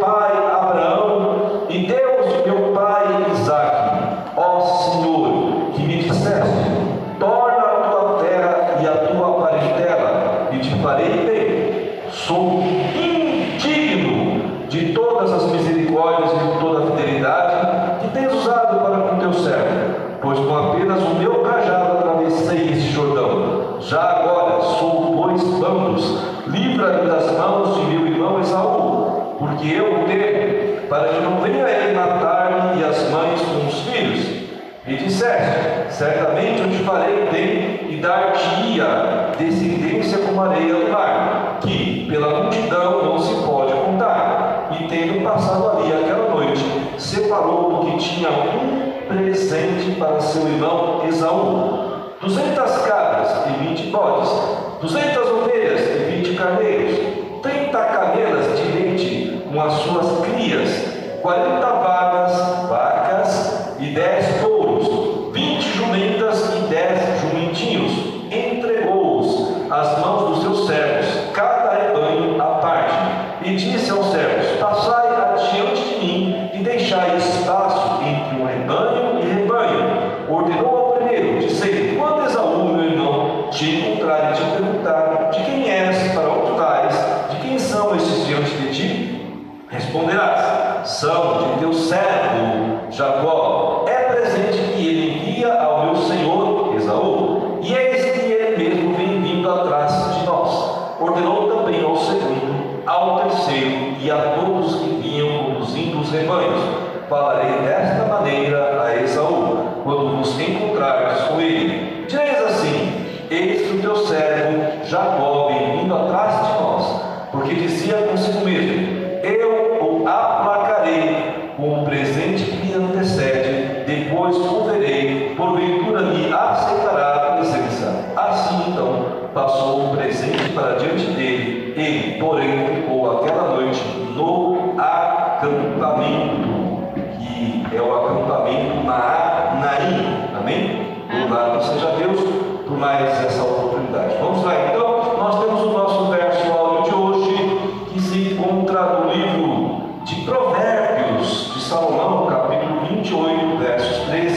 Deus de Provérbios de Salomão, capítulo 28, versos 3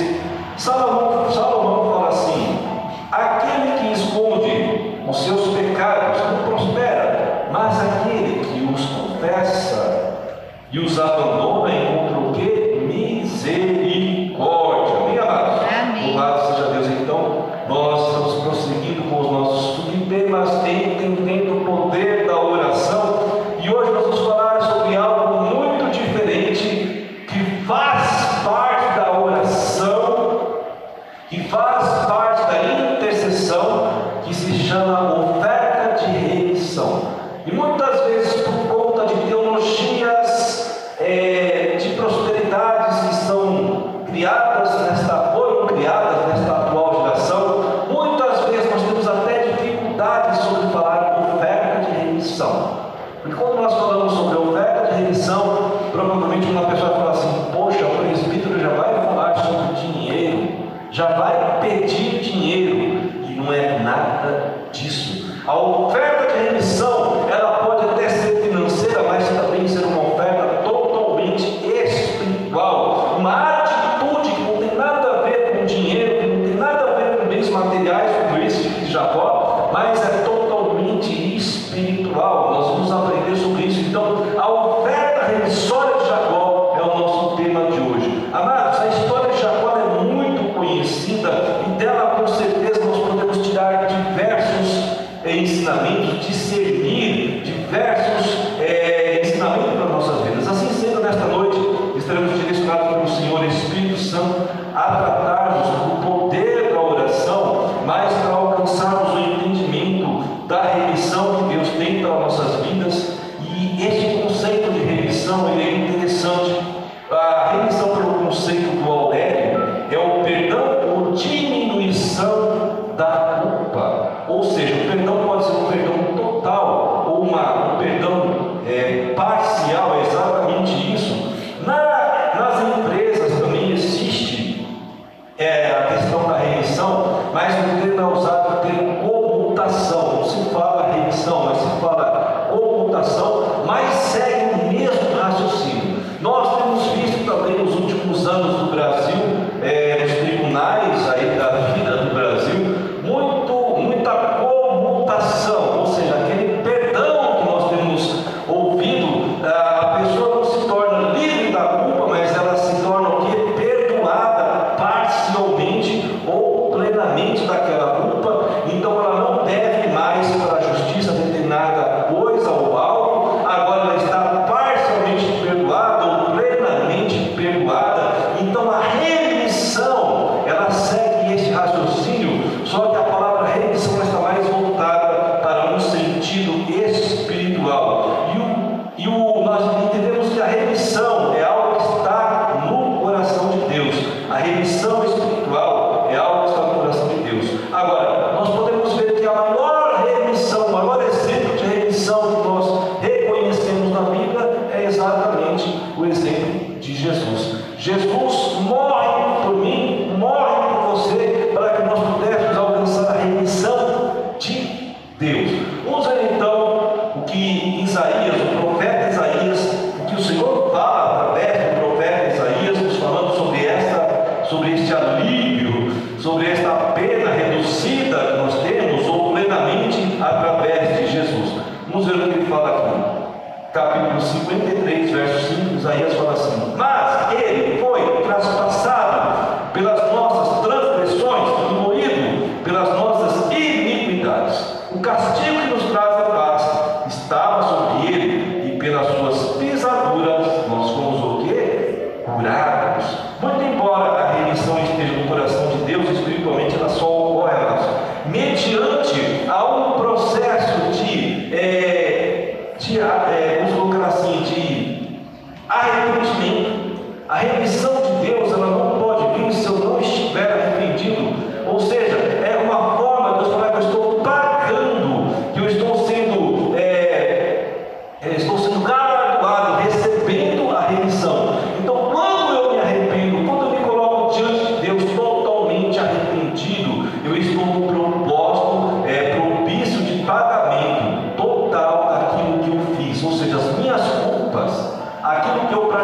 Isaías fala assim: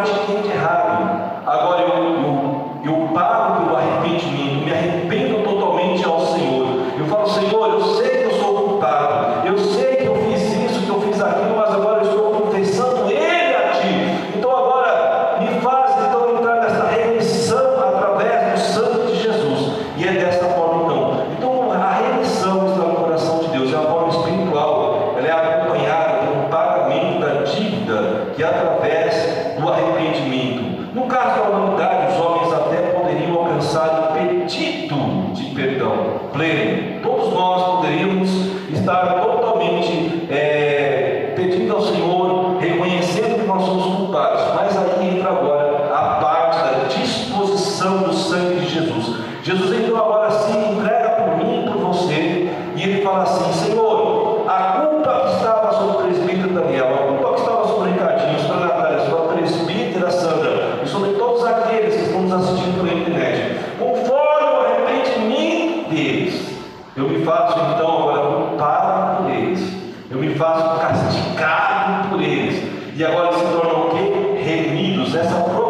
relativamente rápido. Agora, That's all.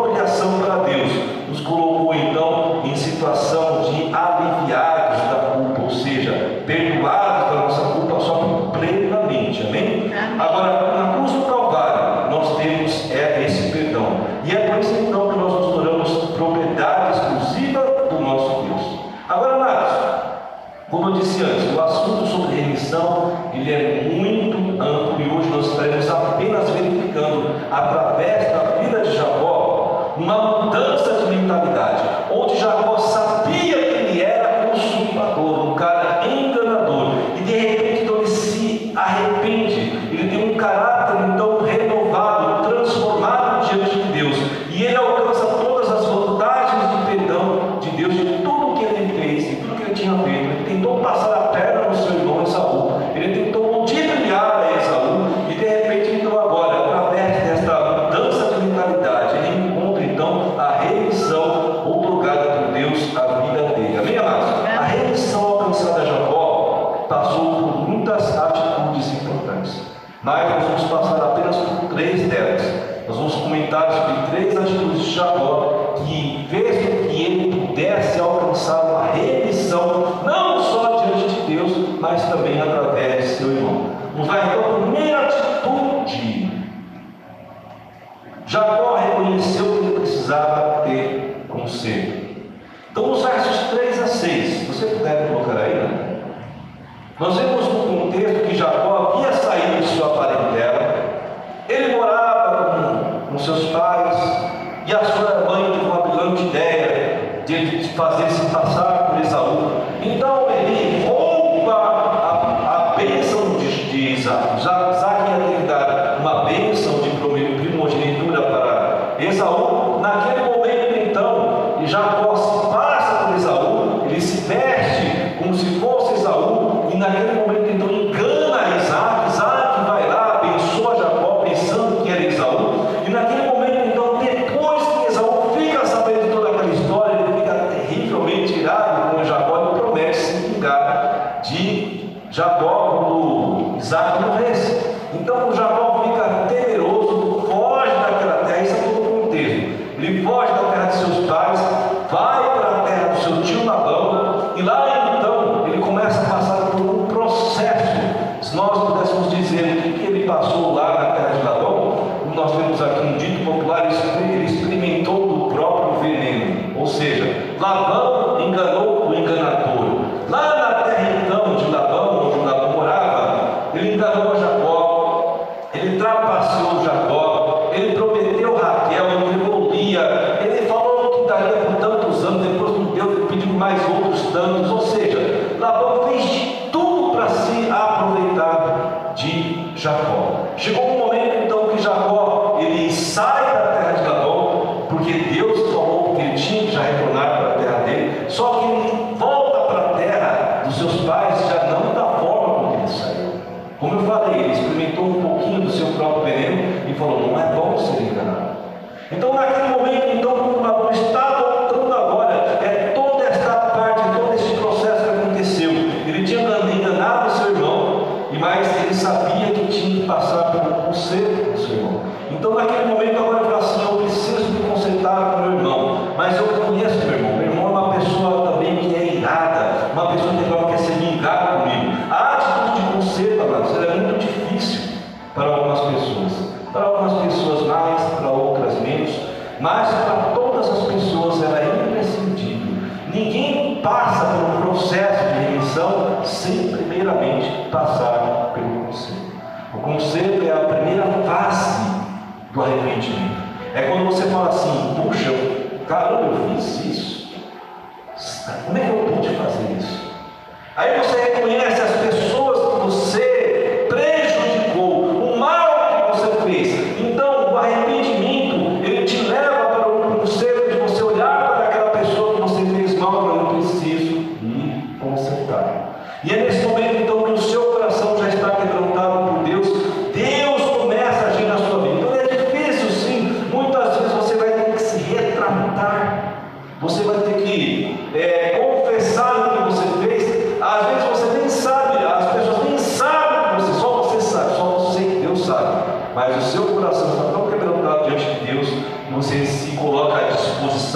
fez de Jacó, que fez com que ele pudesse alcançar uma remissão, não só diante de Deus, mas também através de seu irmão. Não vai então, a primeira atitude. Jacó reconheceu que ele precisava ter conselho. Então, os versos 3 a 6, você puder colocar aí, né? nós vemos Livrai-vos da terra de seus pais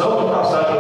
razão da passagem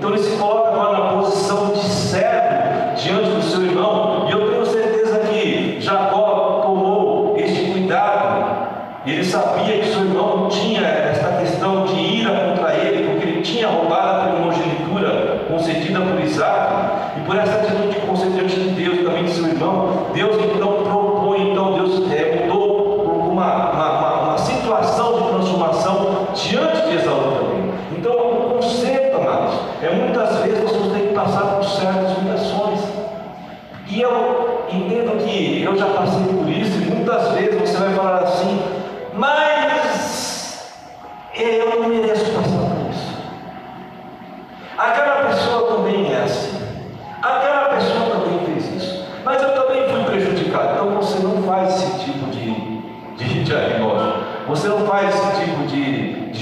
ドルシフ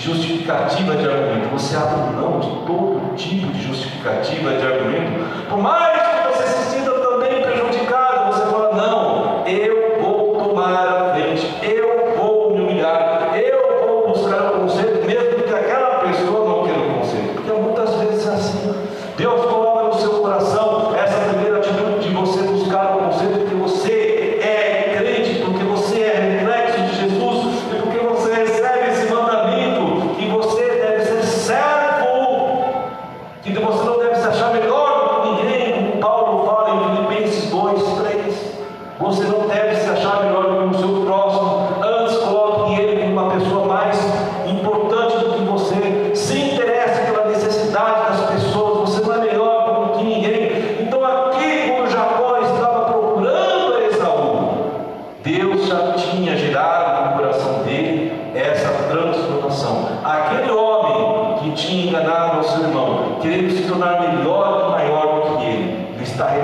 justificativa de argumento. Você abre mão de todo tipo de justificativa de argumento, por mais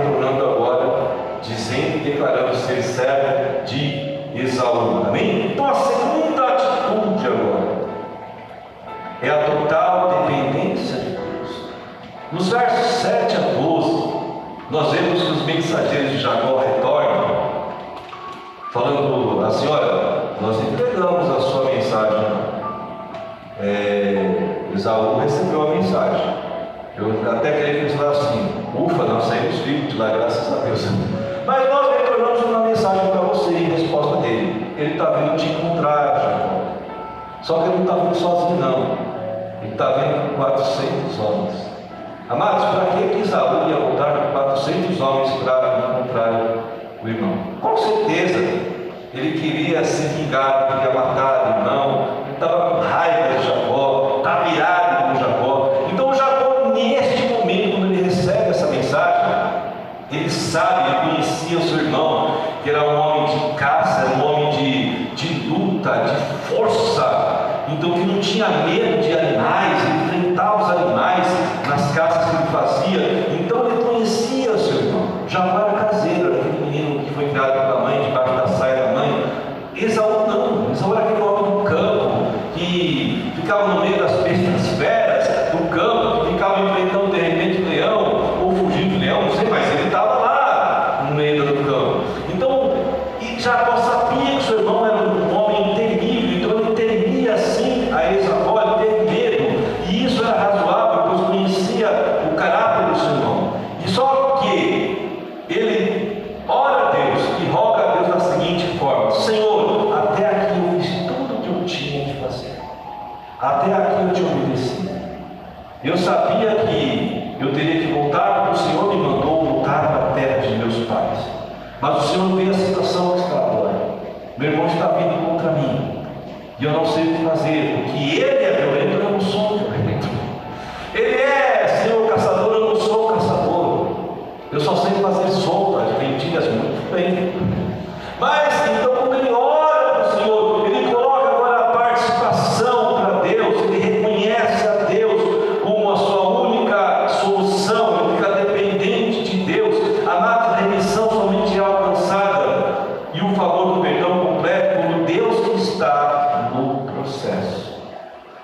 retornando agora, dizendo e declarando ser servo de Esaú. Amém? Então a segunda atitude agora é a total dependência de Deus. Nos versos 7 a 12, nós vemos que os mensageiros de Jacó retornam, falando assim: olha, nós entregamos a sua mensagem. É, Esaú recebeu a mensagem. Eu até queria que eles assim, ufa, nós saímos vivos lá, graças a Deus. Mas nós retornamos uma mensagem para você em resposta dele. Ele está vindo te encontrar, Jacó. Só que ele não está vindo sozinho, não. Ele está vindo com 400 homens. Amados, para que Isaú ia voltar com 400 homens para encontrar o irmão? Com certeza, ele queria se vingar, queria matar o irmão. Ele estava com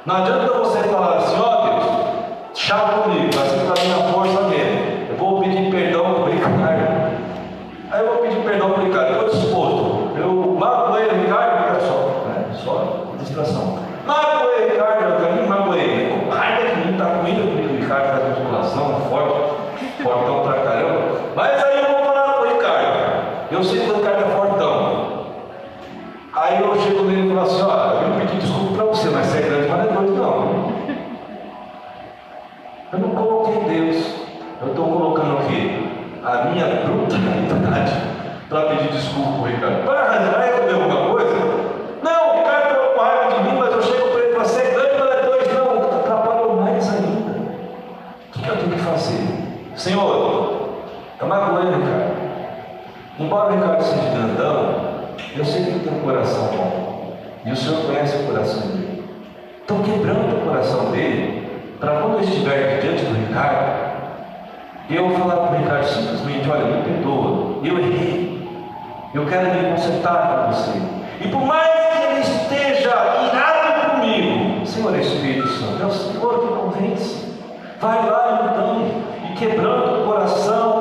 Now, just Eu quero me consertar com você. E por mais que ele esteja irado comigo, Senhor Espírito Santo, é o Senhor que convence. Vai lá então e quebrando o coração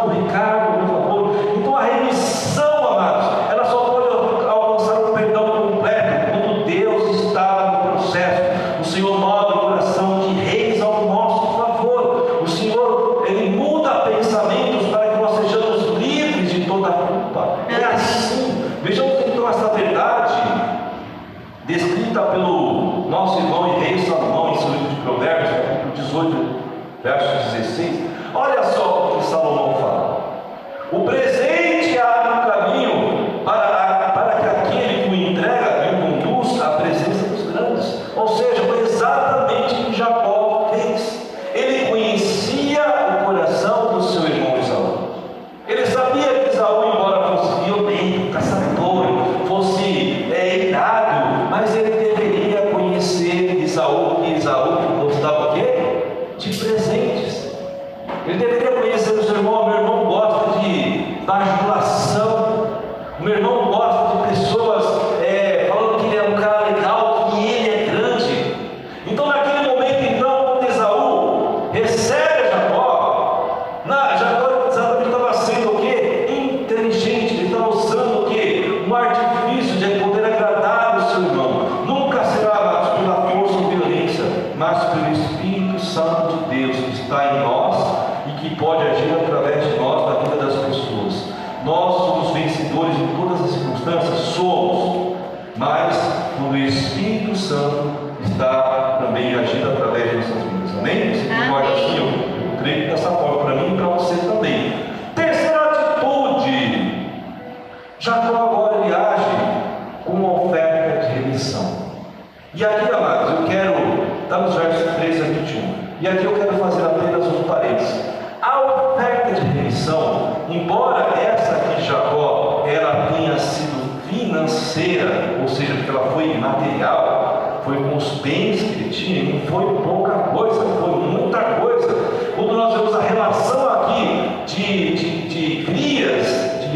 debaixo do.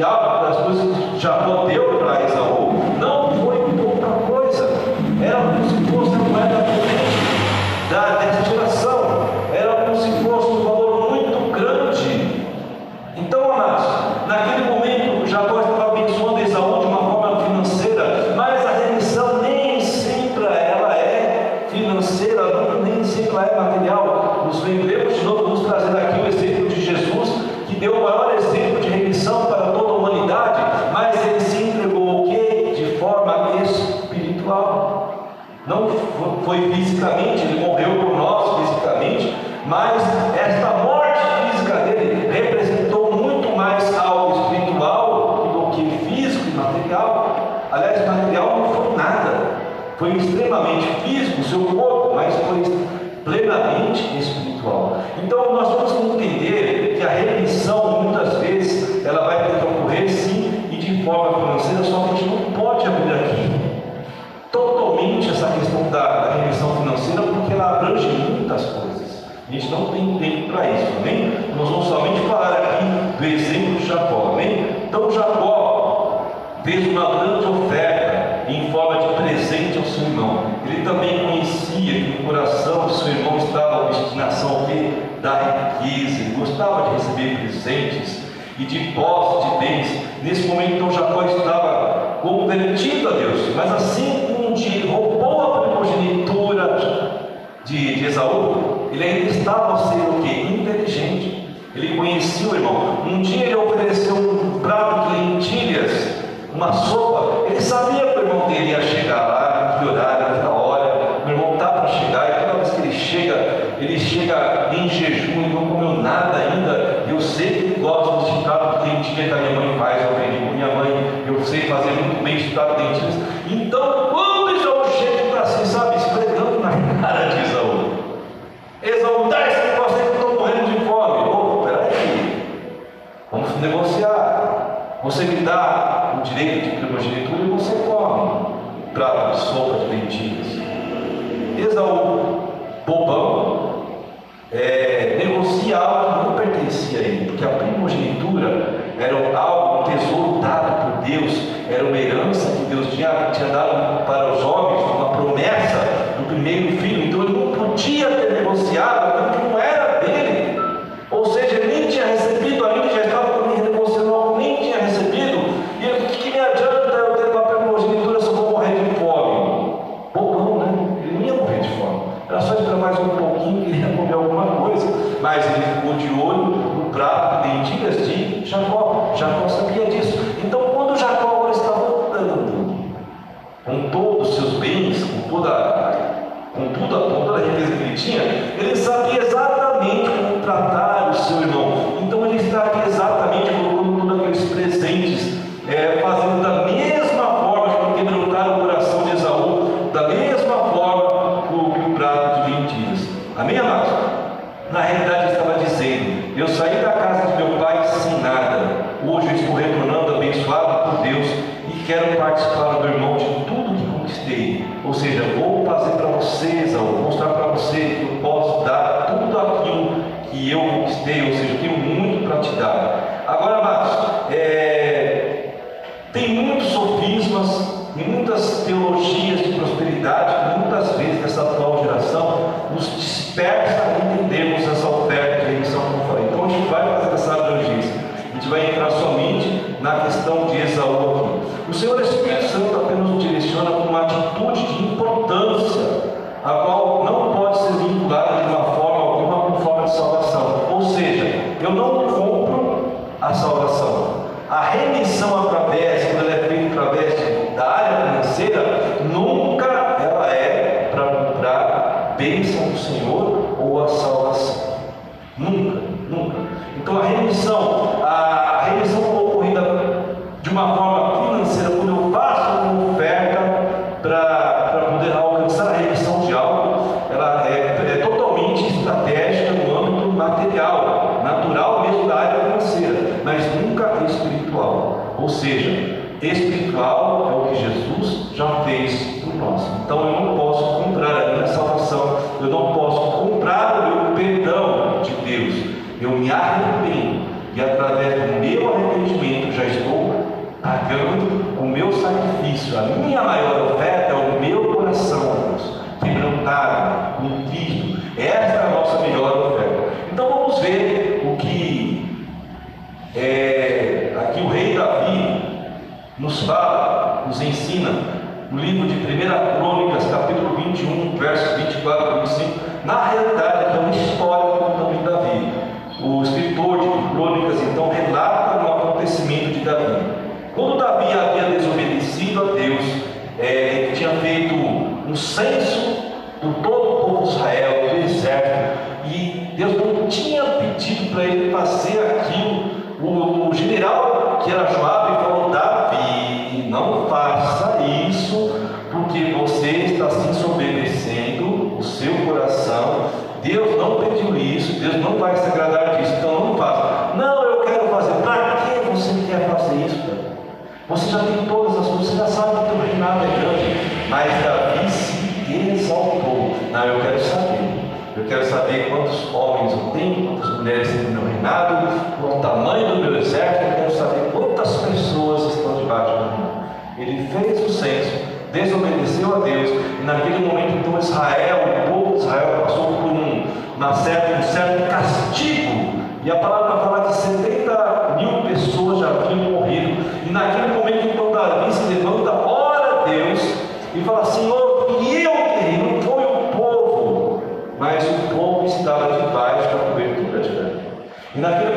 Algo, das coisas que Jacó Então Jacó fez uma grande oferta em forma de presente ao seu irmão. Ele também conhecia que no coração do seu irmão estava a destinação da riqueza, ele gostava de receber presentes e de posse de bens. Nesse momento, então, Jacó estava convertido a Deus, mas assim um dia roubou a primogenitura de, de Esaú, ele ainda estava sendo o? Inteligente. Ele conhecia o irmão. Um dia ele ofereceu um prato de lentilhas, uma sopa. Ele sabia que o irmão dele ia chegar lá, que horário, que hora. O irmão está para chegar, e toda vez que ele chega, ele chega em jejum e não comeu nada ainda. Eu sei que ele gosta desse prato de lentilha que a minha mãe faz, eu aprendi com minha mãe. Eu sei fazer muito bem esse prato de lentilhas. Então, quando Esaú chega, ele está assim, sabe, esfregando na cara de Esaú. Esaú, dá esse negócio aí que eu estou morrendo de fome. Ô, peraí, negociar. Você me dá o direito de primogenitura e você come prato de sopa de lentilhas. Esaú, bobão, é, negocia algo que não pertencia a ele, porque a primogenitura era algo, um tesouro dado por Deus, era uma herança que Deus tinha, tinha dado Tem muitos sofismas muitas teologias de prosperidade que muitas vezes nessa atual geração nos dispersa a entendermos essa oferta de remissão como falei. Então a gente vai fazer essa abrangência. A gente vai entrar somente na questão de Esaú aqui. O Senhor Espírito Santo apenas nos direciona com uma atitude de importância, a qual não pode ser vinculada de uma forma alguma com forma de salvação. Ou seja, eu não compro a salvação. A remissão através, quando ela é feita através da área financeira, nunca ela é para bênção 你要 Ele fez o censo, desobedeceu a Deus, e naquele momento então Israel, o povo de Israel, passou por um, um certo castigo. E a palavra fala que 70 mil pessoas já haviam morrido. E naquele momento então Davi se levanta, ora a Deus, e fala, Senhor, que eu tenho, não foi o povo, mas o povo estava debaixo da cobertura de Deus. E naquele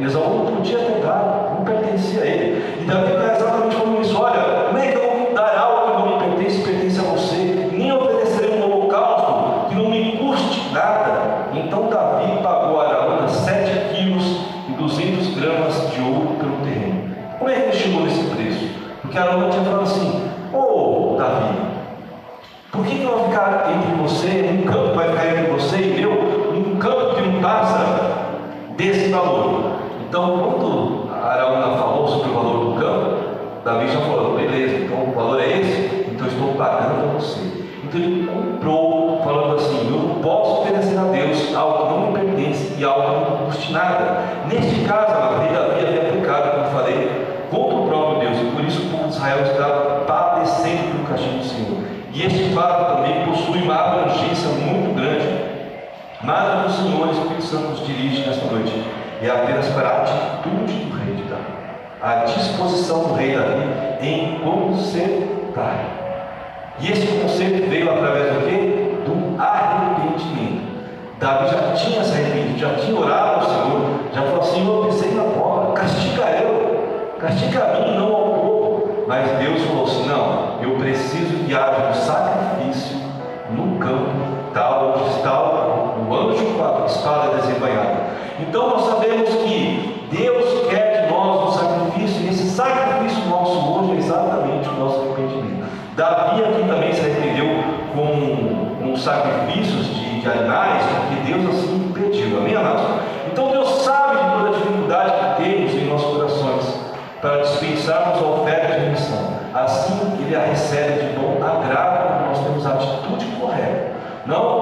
Esaú podia E esse conceito veio através do quê? Do arrependimento. Davi já tinha se arrependido, já tinha orado ao Senhor, já falou assim, eu pensei na pobre, castiga eu, castiga a mim, não ao povo. Mas Deus falou assim, não, eu preciso que haja um sacrifício no campo, tal onde está o anjo com a espada desembanhada. Então nós sabemos que Deus quer de nós um sacrifício, e esse sacrifício nosso hoje é exatamente o nosso arrependimento. Davi aqui sacrifícios de, de animais, porque Deus assim pediu, Amém, amados? Então Deus sabe de toda a dificuldade que temos em nossos corações para dispensarmos a oferta de missão. Assim, Ele a recebe de bom agrado quando nós temos a atitude correta. Não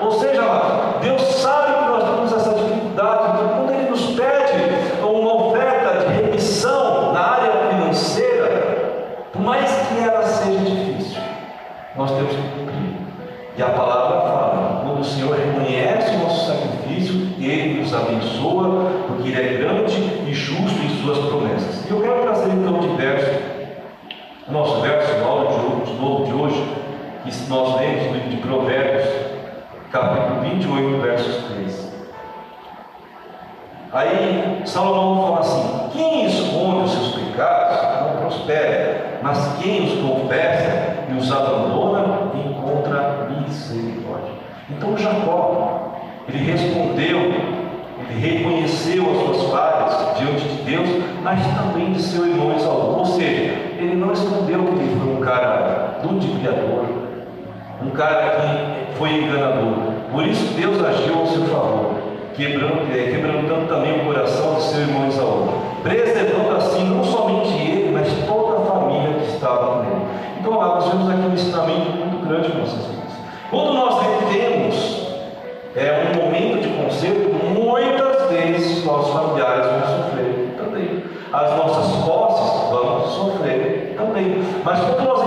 Ou seja, Mas quando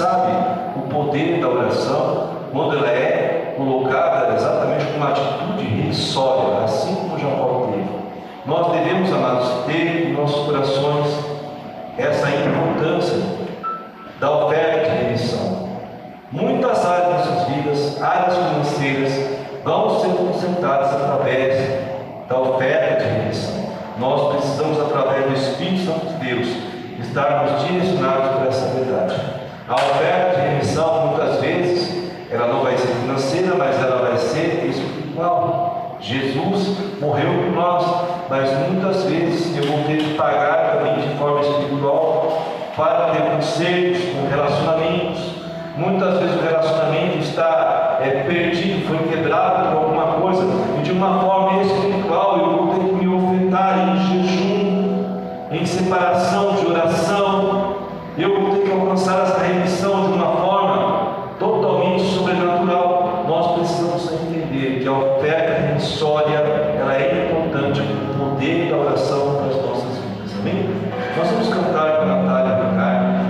sabe o poder da oração quando ela é colocada exatamente com uma atitude irrisória, assim como Jacó teve. Nós devemos, amados, ter em nossos corações essa importância da oferta de remissão. Muitas áreas de nossas vidas, áreas financeiras, vão ser consertadas através da oferta de remissão. Nós precisamos, através do Espírito Santo de Deus, estarmos direcionados para essa verdade. A oferta de remissão, muitas vezes, ela não vai ser financeira, mas ela vai ser espiritual. Jesus morreu por nós, mas muitas vezes eu vou ter que pagar também de forma espiritual para ter conselhos, com relacionamentos. Muitas vezes o relacionamento está é, perdido, foi quebrado por alguma coisa, e de uma forma espiritual eu vou ter que me ofertar em jejum, em separação de